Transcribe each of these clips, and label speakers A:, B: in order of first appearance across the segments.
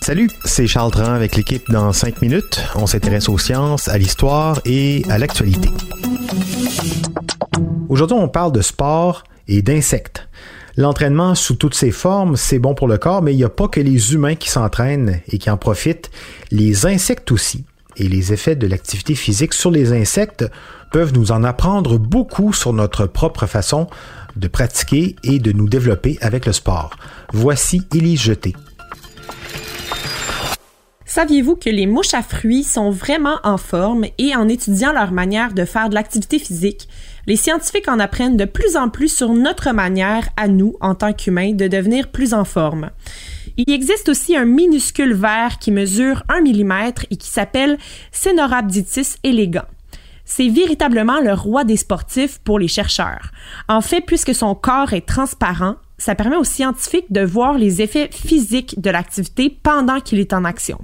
A: Salut, c'est Charles Tran avec l'équipe dans 5 minutes. On s'intéresse aux sciences, à l'histoire et à l'actualité. Aujourd'hui, on parle de sport et d'insectes. L'entraînement sous toutes ses formes, c'est bon pour le corps, mais il n'y a pas que les humains qui s'entraînent et qui en profitent. Les insectes aussi. Et les effets de l'activité physique sur les insectes peuvent nous en apprendre beaucoup sur notre propre façon de pratiquer et de nous développer avec le sport. Voici Élise Jeté.
B: Saviez-vous que les mouches à fruits sont vraiment en forme et en étudiant leur manière de faire de l'activité physique, les scientifiques en apprennent de plus en plus sur notre manière à nous, en tant qu'humains, de devenir plus en forme? Il existe aussi un minuscule ver qui mesure 1 mm et qui s'appelle Cenorhabditis elegans. C'est véritablement le roi des sportifs pour les chercheurs. En fait, puisque son corps est transparent, ça permet aux scientifiques de voir les effets physiques de l'activité pendant qu'il est en action.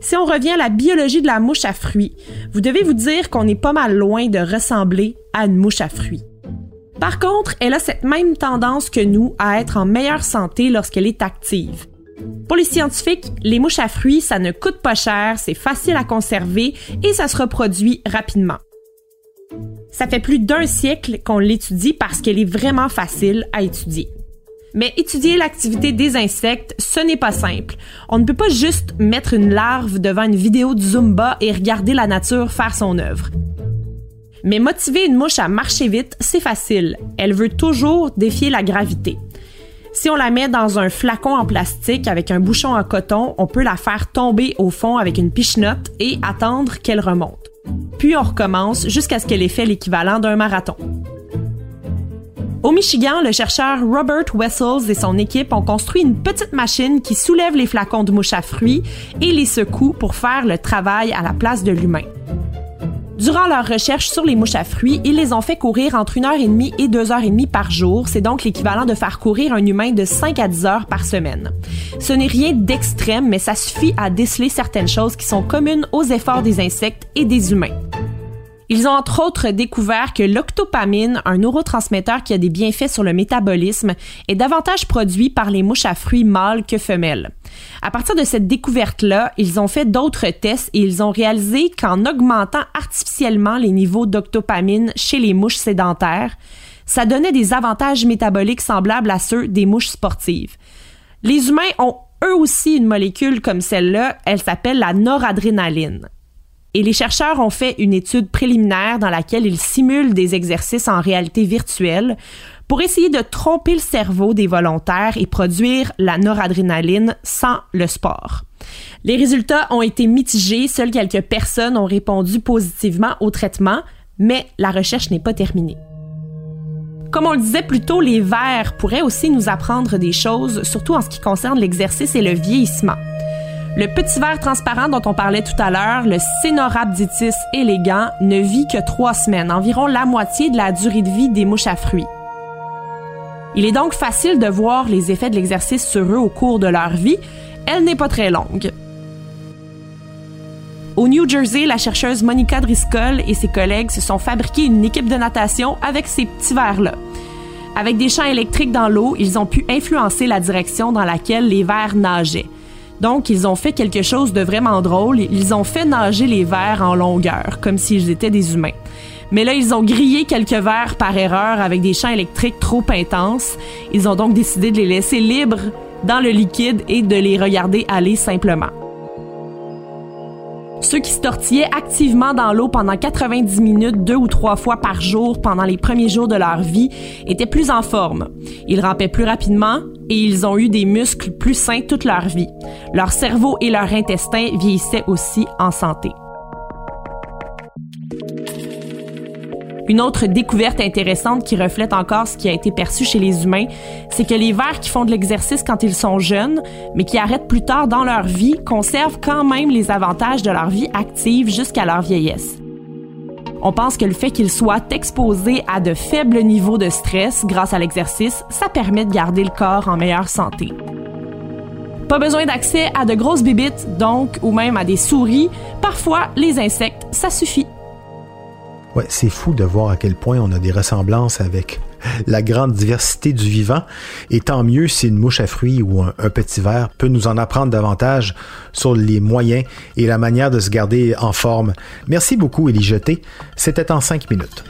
B: Si on revient à la biologie de la mouche à fruits, vous devez vous dire qu'on est pas mal loin de ressembler à une mouche à fruits. Par contre, elle a cette même tendance que nous à être en meilleure santé lorsqu'elle est active. Pour les scientifiques, les mouches à fruits, ça ne coûte pas cher, c'est facile à conserver et ça se reproduit rapidement. Ça fait plus d'un siècle qu'on l'étudie parce qu'elle est vraiment facile à étudier. Mais étudier l'activité des insectes, ce n'est pas simple. On ne peut pas juste mettre une larve devant une vidéo de Zumba et regarder la nature faire son œuvre. Mais motiver une mouche à marcher vite, c'est facile. Elle veut toujours défier la gravité. Si on la met dans un flacon en plastique avec un bouchon en coton, on peut la faire tomber au fond avec une pichenote et attendre qu'elle remonte. Puis on recommence jusqu'à ce qu'elle ait fait l'équivalent d'un marathon. Au Michigan, le chercheur Robert Wessels et son équipe ont construit une petite machine qui soulève les flacons de mouche à fruits et les secoue pour faire le travail à la place de l'humain. Durant leur recherche sur les mouches à fruits, ils les ont fait courir entre 1h30 et 2h30 par jour. C'est donc l'équivalent de faire courir un humain de 5 à 10 heures par semaine. Ce n'est rien d'extrême, mais ça suffit à déceler certaines choses qui sont communes aux efforts des insectes et des humains. Ils ont entre autres découvert que l'octopamine, un neurotransmetteur qui a des bienfaits sur le métabolisme, est davantage produit par les mouches à fruits mâles que femelles. À partir de cette découverte-là, ils ont fait d'autres tests et ils ont réalisé qu'en augmentant artificiellement les niveaux d'octopamine chez les mouches sédentaires, ça donnait des avantages métaboliques semblables à ceux des mouches sportives. Les humains ont eux aussi une molécule comme celle-là, elle s'appelle la noradrénaline et les chercheurs ont fait une étude préliminaire dans laquelle ils simulent des exercices en réalité virtuelle pour essayer de tromper le cerveau des volontaires et produire la noradrénaline sans le sport. Les résultats ont été mitigés, seules quelques personnes ont répondu positivement au traitement, mais la recherche n'est pas terminée. Comme on le disait plus tôt, les vers pourraient aussi nous apprendre des choses, surtout en ce qui concerne l'exercice et le vieillissement. Le petit ver transparent dont on parlait tout à l'heure, le Cenorhabditis élégant, ne vit que trois semaines, environ la moitié de la durée de vie des mouches à fruits. Il est donc facile de voir les effets de l'exercice sur eux au cours de leur vie. Elle n'est pas très longue. Au New Jersey, la chercheuse Monica Driscoll et ses collègues se sont fabriqués une équipe de natation avec ces petits vers-là. Avec des champs électriques dans l'eau, ils ont pu influencer la direction dans laquelle les vers nageaient. Donc, ils ont fait quelque chose de vraiment drôle. Ils ont fait nager les vers en longueur, comme s'ils étaient des humains. Mais là, ils ont grillé quelques vers par erreur avec des champs électriques trop intenses. Ils ont donc décidé de les laisser libres dans le liquide et de les regarder aller simplement. Ceux qui se tortillaient activement dans l'eau pendant 90 minutes deux ou trois fois par jour pendant les premiers jours de leur vie étaient plus en forme. Ils rampaient plus rapidement et ils ont eu des muscles plus sains toute leur vie. Leur cerveau et leur intestin vieillissaient aussi en santé. Une autre découverte intéressante qui reflète encore ce qui a été perçu chez les humains, c'est que les vers qui font de l'exercice quand ils sont jeunes, mais qui arrêtent plus tard dans leur vie, conservent quand même les avantages de leur vie active jusqu'à leur vieillesse. On pense que le fait qu'ils soient exposés à de faibles niveaux de stress grâce à l'exercice, ça permet de garder le corps en meilleure santé. Pas besoin d'accès à de grosses bibites, donc, ou même à des souris. Parfois, les insectes, ça suffit.
A: C'est fou de voir à quel point on a des ressemblances avec la grande diversité du vivant. Et tant mieux si une mouche à fruits ou un, petit ver peut nous en apprendre davantage sur les moyens et la manière de se garder en forme. Merci beaucoup, Élie Jeté. C'était en cinq minutes.